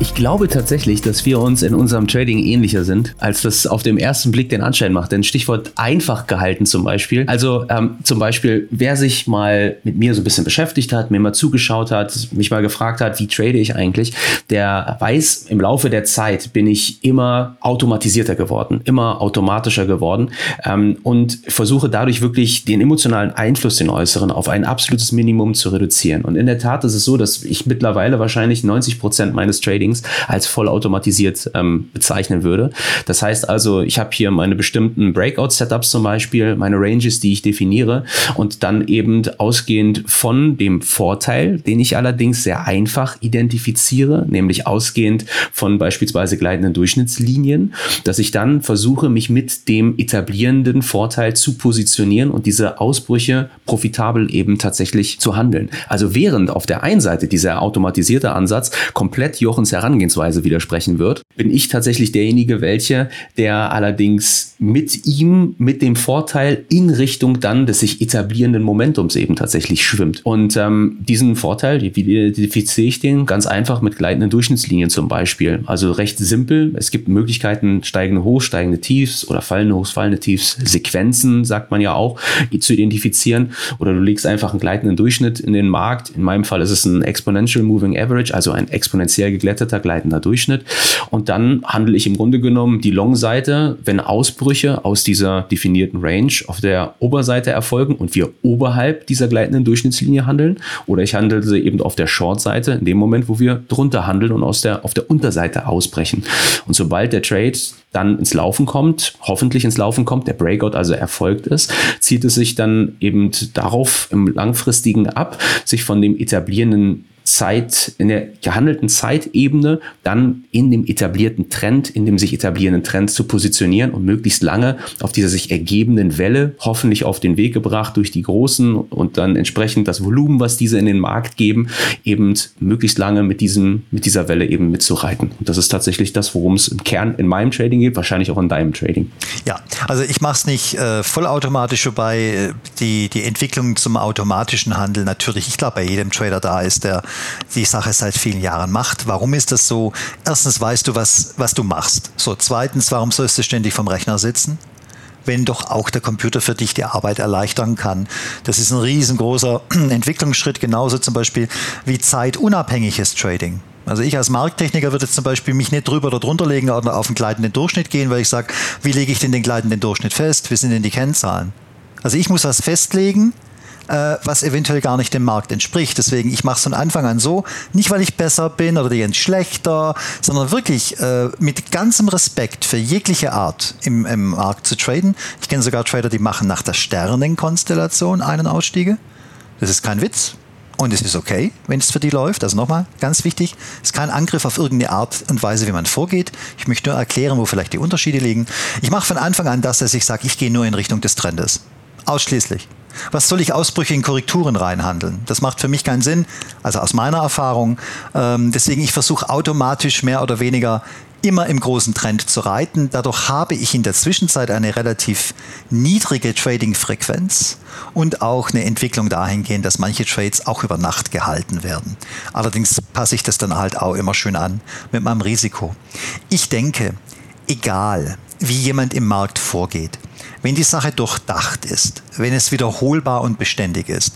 S2: Ich glaube tatsächlich, dass wir uns in unserem Trading ähnlicher sind, als das auf dem ersten Blick den Anschein macht. Denn Stichwort einfach gehalten zum Beispiel. Also ähm, zum Beispiel, wer sich mal mit mir so ein bisschen beschäftigt hat, mir mal zugeschaut hat, mich mal gefragt hat, wie trade ich eigentlich, der weiß, im Laufe der Zeit bin ich immer automatisierter geworden, immer automatischer geworden ähm, und versuche dadurch wirklich den emotionalen Einfluss, den äußeren, auf ein absolutes Minimum zu reduzieren. Und in der Tat ist es so, dass ich mittlerweile wahrscheinlich 90 Prozent meines Tradings Trainings als vollautomatisiert ähm, bezeichnen würde. Das heißt also, ich habe hier meine bestimmten Breakout-Setups zum Beispiel, meine Ranges, die ich definiere und dann eben ausgehend von dem Vorteil, den ich allerdings sehr einfach identifiziere, nämlich ausgehend von beispielsweise gleitenden Durchschnittslinien, dass ich dann versuche, mich mit dem etablierenden Vorteil zu positionieren und diese Ausbrüche profitabel eben tatsächlich zu handeln. Also während auf der einen Seite dieser automatisierte Ansatz komplett Jochens Herangehensweise widersprechen wird, bin ich tatsächlich derjenige, welche, der allerdings mit ihm, mit dem Vorteil in Richtung dann des sich etablierenden Momentums eben tatsächlich schwimmt. Und ähm, diesen Vorteil, wie identifiziere ich den? Ganz einfach mit gleitenden Durchschnittslinien zum Beispiel. Also recht simpel. Es gibt Möglichkeiten, steigende Hochs, steigende Tiefs oder fallende Hochs, fallende Tiefs, Sequenzen, sagt man ja auch, zu identifizieren. Oder du legst einfach einen gleitenden Durchschnitt in den Markt. In meinem Fall ist es ein Exponential Moving Average, also ein exponentiell geglätteter gleichgeschlechterter gleitender Durchschnitt. Und dann handle ich im Grunde genommen die Long-Seite, wenn Ausbrüche aus dieser definierten Range auf der Oberseite erfolgen und wir oberhalb dieser gleitenden Durchschnittslinie handeln. Oder ich handle sie eben auf der Short-Seite in dem Moment, wo wir drunter handeln und aus der, auf der Unterseite ausbrechen. Und sobald der Trade dann ins Laufen kommt, hoffentlich ins Laufen kommt, der Breakout also erfolgt ist, zieht es sich dann eben darauf im langfristigen ab, sich von dem etablierenden Zeit, in der gehandelten Zeitebene dann in dem etablierten Trend, in dem sich etablierenden Trend zu positionieren und möglichst lange auf dieser sich ergebenden Welle hoffentlich auf den Weg gebracht durch die großen und dann entsprechend das Volumen, was diese in den Markt geben, eben möglichst lange mit diesem, mit dieser Welle eben mitzureiten. Und das ist tatsächlich das, worum es im Kern in meinem Trading geht, wahrscheinlich auch in deinem Trading.
S3: Ja, also ich mache es nicht äh, vollautomatisch, wobei äh, die, die Entwicklung zum automatischen Handel natürlich, ich glaube, bei jedem Trader da ist, der die Sache seit vielen Jahren macht. Warum ist das so? Erstens weißt du, was, was du machst. So, zweitens, warum sollst du ständig vom Rechner sitzen? wenn doch auch der Computer für dich die Arbeit erleichtern kann. Das ist ein riesengroßer Entwicklungsschritt, genauso zum Beispiel wie zeitunabhängiges Trading. Also ich als Markttechniker würde jetzt zum Beispiel mich nicht drüber oder drunter legen oder auf einen gleitenden Durchschnitt gehen, weil ich sage, wie lege ich denn den gleitenden Durchschnitt fest? Wie sind denn die Kennzahlen? Also ich muss was festlegen, äh, was eventuell gar nicht dem Markt entspricht. Deswegen, ich mache es von Anfang an so, nicht weil ich besser bin oder die schlechter, sondern wirklich äh, mit ganzem Respekt für jegliche Art im, im Markt zu traden. Ich kenne sogar Trader, die machen nach der Sternenkonstellation einen Ausstiege. Das ist kein Witz. Und es ist okay, wenn es für die läuft. Also nochmal, ganz wichtig, es ist kein Angriff auf irgendeine Art und Weise, wie man vorgeht. Ich möchte nur erklären, wo vielleicht die Unterschiede liegen. Ich mache von Anfang an das, dass ich sage, ich gehe nur in Richtung des Trendes. Ausschließlich. Was soll ich Ausbrüche in Korrekturen reinhandeln? Das macht für mich keinen Sinn, also aus meiner Erfahrung. Ähm, deswegen, ich versuche automatisch mehr oder weniger immer im großen Trend zu reiten. Dadurch habe ich in der Zwischenzeit eine relativ niedrige Trading-Frequenz und auch eine Entwicklung dahingehend, dass manche Trades auch über Nacht gehalten werden. Allerdings passe ich das dann halt auch immer schön an mit meinem Risiko. Ich denke, egal wie jemand im Markt vorgeht, wenn die Sache durchdacht ist, wenn es wiederholbar und beständig ist,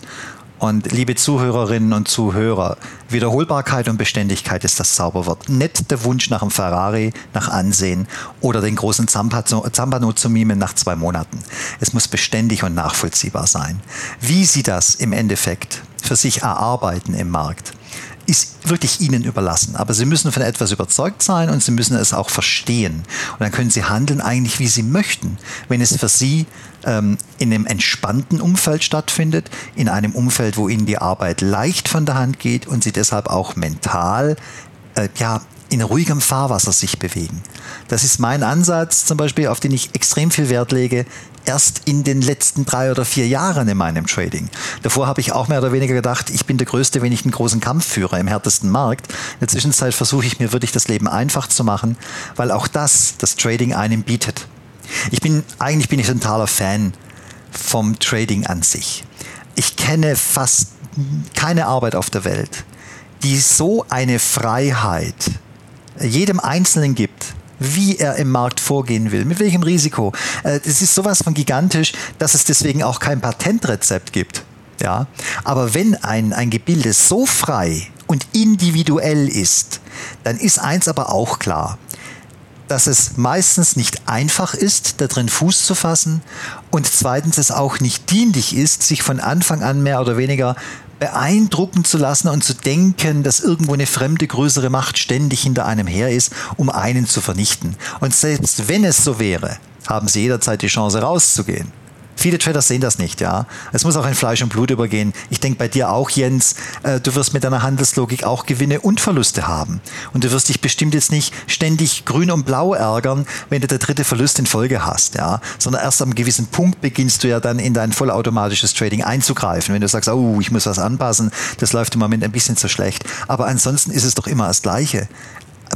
S3: und liebe Zuhörerinnen und Zuhörer, Wiederholbarkeit und Beständigkeit ist das Zauberwort. Nicht der Wunsch nach einem Ferrari, nach Ansehen oder den großen Zampano zu mimen nach zwei Monaten. Es muss beständig und nachvollziehbar sein. Wie Sie das im Endeffekt für sich erarbeiten im Markt, ist wirklich Ihnen überlassen. Aber Sie müssen von etwas überzeugt sein und Sie müssen es auch verstehen. Und dann können Sie handeln eigentlich, wie Sie möchten. Wenn es für Sie ähm, in einem entspannten Umfeld stattfindet, in einem Umfeld, wo Ihnen die Arbeit leicht von der Hand geht und Sie deshalb auch mental äh, ja, in ruhigem Fahrwasser sich bewegen. Das ist mein Ansatz zum Beispiel, auf den ich extrem viel Wert lege, erst in den letzten drei oder vier Jahren in meinem Trading. Davor habe ich auch mehr oder weniger gedacht, ich bin der Größte, wenn ich einen großen Kampf führe im härtesten Markt. In der Zwischenzeit versuche ich mir wirklich das Leben einfach zu machen, weil auch das das Trading einem bietet. Ich bin, eigentlich bin ich ein totaler Fan vom Trading an sich. Ich kenne fast keine Arbeit auf der Welt, die so eine Freiheit jedem Einzelnen gibt, wie er im Markt vorgehen will, mit welchem Risiko. Äh, es ist sowas von gigantisch, dass es deswegen auch kein Patentrezept gibt. Ja? Aber wenn ein, ein Gebilde so frei und individuell ist, dann ist eins aber auch klar, dass es meistens nicht einfach ist, da drin Fuß zu fassen und zweitens es auch nicht dienlich ist, sich von Anfang an mehr oder weniger beeindrucken zu lassen und zu denken, dass irgendwo eine fremde größere Macht ständig hinter einem her ist, um einen zu vernichten. Und selbst wenn es so wäre, haben sie jederzeit die Chance rauszugehen. Viele Trader sehen das nicht, ja. Es muss auch in Fleisch und Blut übergehen. Ich denke bei dir auch, Jens, äh, du wirst mit deiner Handelslogik auch Gewinne und Verluste haben. Und du wirst dich bestimmt jetzt nicht ständig grün und blau ärgern, wenn du der dritte Verlust in Folge hast, ja. Sondern erst am gewissen Punkt beginnst du ja dann in dein vollautomatisches Trading einzugreifen. Wenn du sagst, oh, ich muss was anpassen, das läuft im Moment ein bisschen zu schlecht. Aber ansonsten ist es doch immer das Gleiche.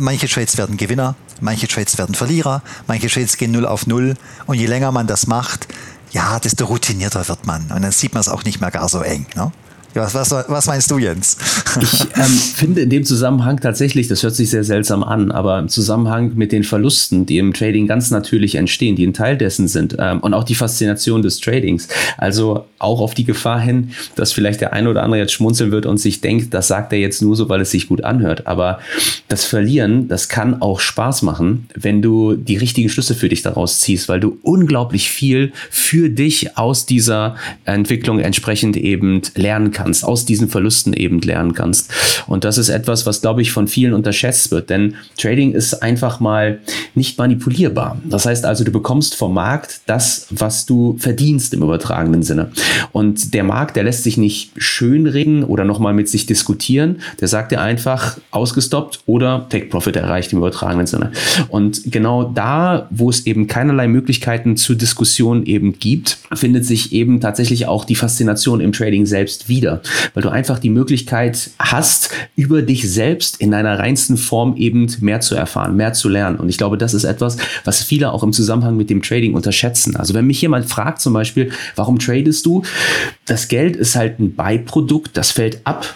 S3: Manche Trades werden Gewinner, manche Trades werden Verlierer, manche Trades gehen 0 auf 0. Und je länger man das macht, ja, desto routinierter wird man. Und dann sieht man es auch nicht mehr gar so eng. Ne? Was, was, was, meinst du, Jens?
S2: Ich ähm, finde in dem Zusammenhang tatsächlich, das hört sich sehr seltsam an, aber im Zusammenhang mit den Verlusten, die im Trading ganz natürlich entstehen, die ein Teil dessen sind ähm, und auch die Faszination des Tradings. Also auch auf die Gefahr hin, dass vielleicht der eine oder andere jetzt schmunzeln wird und sich denkt, das sagt er jetzt nur so, weil es sich gut anhört. Aber das Verlieren, das kann auch Spaß machen, wenn du die richtigen Schlüsse für dich daraus ziehst, weil du unglaublich viel für dich aus dieser Entwicklung entsprechend eben lernen kannst kannst, aus diesen Verlusten eben lernen kannst. Und das ist etwas, was, glaube ich, von vielen unterschätzt wird, denn Trading ist einfach mal nicht manipulierbar. Das heißt also, du bekommst vom Markt das, was du verdienst im übertragenen Sinne. Und der Markt, der lässt sich nicht schönreden oder nochmal mit sich diskutieren. Der sagt dir einfach ausgestoppt oder Take Profit erreicht im übertragenen Sinne. Und genau da, wo es eben keinerlei Möglichkeiten zur Diskussion eben gibt, findet sich eben tatsächlich auch die Faszination im Trading selbst wieder weil du einfach die Möglichkeit hast, über dich selbst in deiner reinsten Form eben mehr zu erfahren, mehr zu lernen. Und ich glaube, das ist etwas, was viele auch im Zusammenhang mit dem Trading unterschätzen. Also wenn mich jemand fragt zum Beispiel, warum tradest du? Das Geld ist halt ein Beiprodukt, das fällt ab.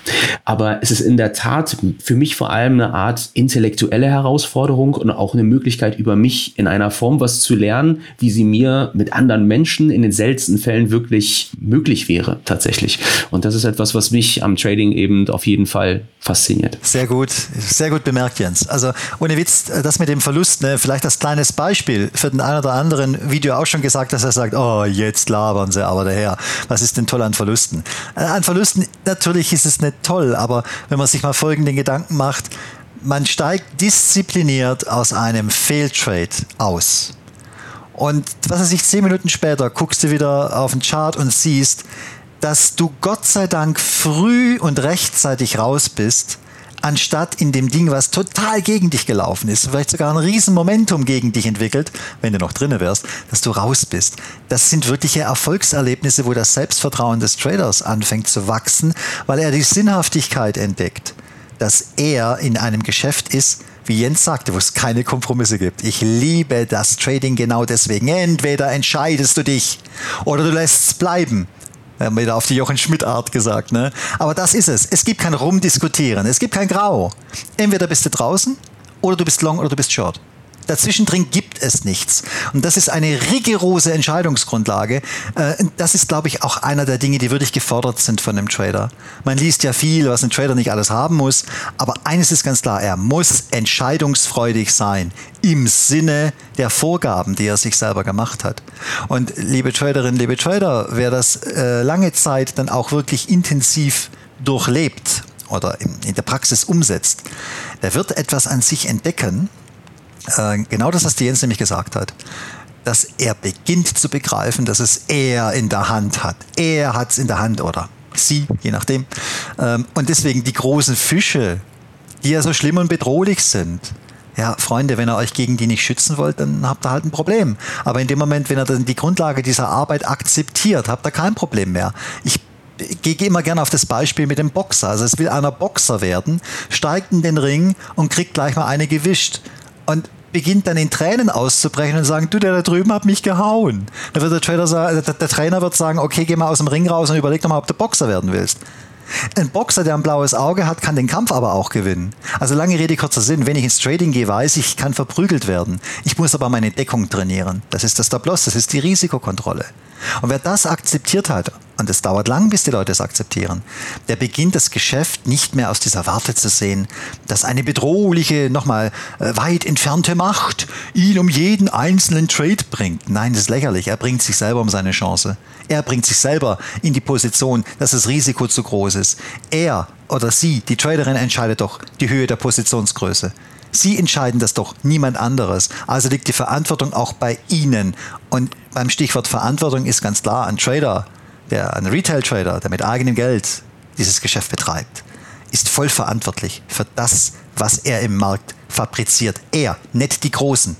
S2: Aber es ist in der Tat für mich vor allem eine Art intellektuelle Herausforderung und auch eine Möglichkeit, über mich in einer Form was zu lernen, wie sie mir mit anderen Menschen in den seltensten Fällen wirklich möglich wäre, tatsächlich. Und das ist etwas, was mich am Trading eben auf jeden Fall fasziniert.
S3: Sehr gut, sehr gut bemerkt, Jens. Also ohne Witz, das mit dem Verlust, ne, vielleicht als kleines Beispiel für den einen oder anderen, wie du auch schon gesagt hast, er sagt, oh, jetzt labern sie aber daher. Was ist denn toll an Verlusten? Äh, an Verlusten, natürlich ist es nicht toll, aber wenn man sich mal folgenden Gedanken macht, man steigt diszipliniert aus einem Failtrade aus. Und was weiß ich, zehn Minuten später guckst du wieder auf den Chart und siehst, dass du Gott sei Dank früh und rechtzeitig raus bist, anstatt in dem Ding, was total gegen dich gelaufen ist, vielleicht sogar ein Riesenmomentum gegen dich entwickelt, wenn du noch drinne wärst, dass du raus bist. Das sind wirkliche Erfolgserlebnisse, wo das Selbstvertrauen des Traders anfängt zu wachsen, weil er die Sinnhaftigkeit entdeckt, dass er in einem Geschäft ist, wie Jens sagte, wo es keine Kompromisse gibt. Ich liebe das Trading genau deswegen. Entweder entscheidest du dich oder du lässt es bleiben wieder auf die Jochen Schmidt-Art gesagt. Ne? Aber das ist es. Es gibt kein Rumdiskutieren. Es gibt kein Grau. Entweder bist du draußen oder du bist long oder du bist short. Dazwischen drin gibt es nichts. Und das ist eine rigorose Entscheidungsgrundlage. Äh, das ist, glaube ich, auch einer der Dinge, die wirklich gefordert sind von einem Trader. Man liest ja viel, was ein Trader nicht alles haben muss. Aber eines ist ganz klar, er muss entscheidungsfreudig sein im Sinne der Vorgaben, die er sich selber gemacht hat. Und liebe Traderinnen, liebe Trader, wer das äh, lange Zeit dann auch wirklich intensiv durchlebt oder in der Praxis umsetzt, der wird etwas an sich entdecken, äh, genau das, was die Jens nämlich gesagt hat, dass er beginnt zu begreifen, dass es er in der Hand hat. Er hat es in der Hand oder sie, je nachdem. Ähm, und deswegen die großen Fische, die ja so schlimm und bedrohlich sind. Ja, Freunde, wenn ihr euch gegen die nicht schützen wollt, dann habt ihr halt ein Problem. Aber in dem Moment, wenn ihr dann die Grundlage dieser Arbeit akzeptiert, habt ihr kein Problem mehr. Ich gehe immer gerne auf das Beispiel mit dem Boxer. Also es will einer Boxer werden, steigt in den Ring und kriegt gleich mal eine gewischt. Und beginnt dann in Tränen auszubrechen und sagen, du, der da drüben hat mich gehauen. Dann wird der, Trainer sagen, der, der Trainer wird sagen, okay, geh mal aus dem Ring raus und überleg doch mal, ob du Boxer werden willst. Ein Boxer, der ein blaues Auge hat, kann den Kampf aber auch gewinnen. Also lange Rede, kurzer Sinn. Wenn ich ins Trading gehe, weiß ich, ich kann verprügelt werden. Ich muss aber meine Deckung trainieren. Das ist das Stop-Loss, das ist die Risikokontrolle. Und wer das akzeptiert hat, und es dauert lang, bis die Leute es akzeptieren, der beginnt das Geschäft nicht mehr aus dieser Warte zu sehen, dass eine bedrohliche, nochmal äh, weit entfernte Macht ihn um jeden einzelnen Trade bringt. Nein, das ist lächerlich. Er bringt sich selber um seine Chance. Er bringt sich selber in die Position, dass das Risiko zu groß ist. Er oder sie, die Traderin, entscheidet doch die Höhe der Positionsgröße. Sie entscheiden das doch, niemand anderes. Also liegt die Verantwortung auch bei Ihnen. Und beim Stichwort Verantwortung ist ganz klar, ein Trader, der, ein Retail-Trader, der mit eigenem Geld dieses Geschäft betreibt, ist voll verantwortlich für das, was er im Markt fabriziert. Er, nicht die Großen.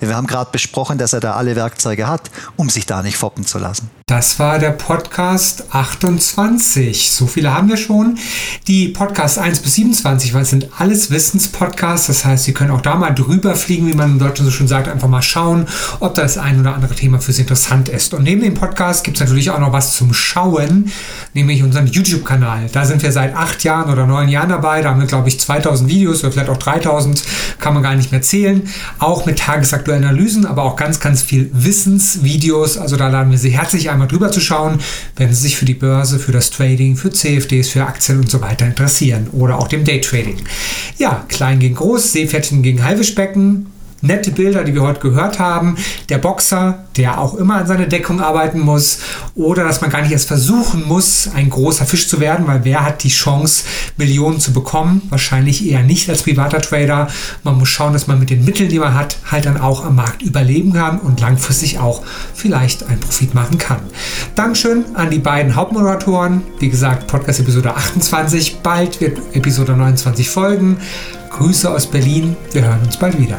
S3: Wir haben gerade besprochen, dass er da alle Werkzeuge hat, um sich da nicht foppen zu lassen.
S1: Das war der Podcast 28. So viele haben wir schon. Die Podcasts 1 bis 27, weil es sind alles Wissenspodcasts. Das heißt, Sie können auch da mal drüber fliegen, wie man in Deutschland so schön sagt, einfach mal schauen, ob das ein oder andere Thema für Sie interessant ist. Und neben dem Podcast gibt es natürlich auch noch was zum Schauen, nämlich unseren YouTube-Kanal. Da sind wir seit acht Jahren oder neun Jahren dabei. Da haben wir, glaube ich, 2000 Videos oder vielleicht auch 3000, kann man gar nicht mehr zählen. Auch mit tagesaktuellen Analysen, aber auch ganz, ganz viel Wissensvideos. Also da laden wir Sie herzlich ein einmal drüber zu schauen, wenn Sie sich für die Börse, für das Trading, für CFDs, für Aktien und so weiter interessieren oder auch dem Daytrading. Ja, klein gegen groß, Seepferdchen gegen Haifischbecken, nette Bilder, die wir heute gehört haben. Der Boxer, der auch immer an seiner Deckung arbeiten muss. Oder dass man gar nicht erst versuchen muss, ein großer Fisch zu werden, weil wer hat die Chance, Millionen zu bekommen? Wahrscheinlich eher nicht als privater Trader. Man muss schauen, dass man mit den Mitteln, die man hat, halt dann auch am Markt überleben kann und langfristig auch vielleicht einen Profit machen kann. Dankeschön an die beiden Hauptmoderatoren. Wie gesagt, Podcast Episode 28. Bald wird Episode 29 folgen. Grüße aus Berlin. Wir hören uns bald wieder.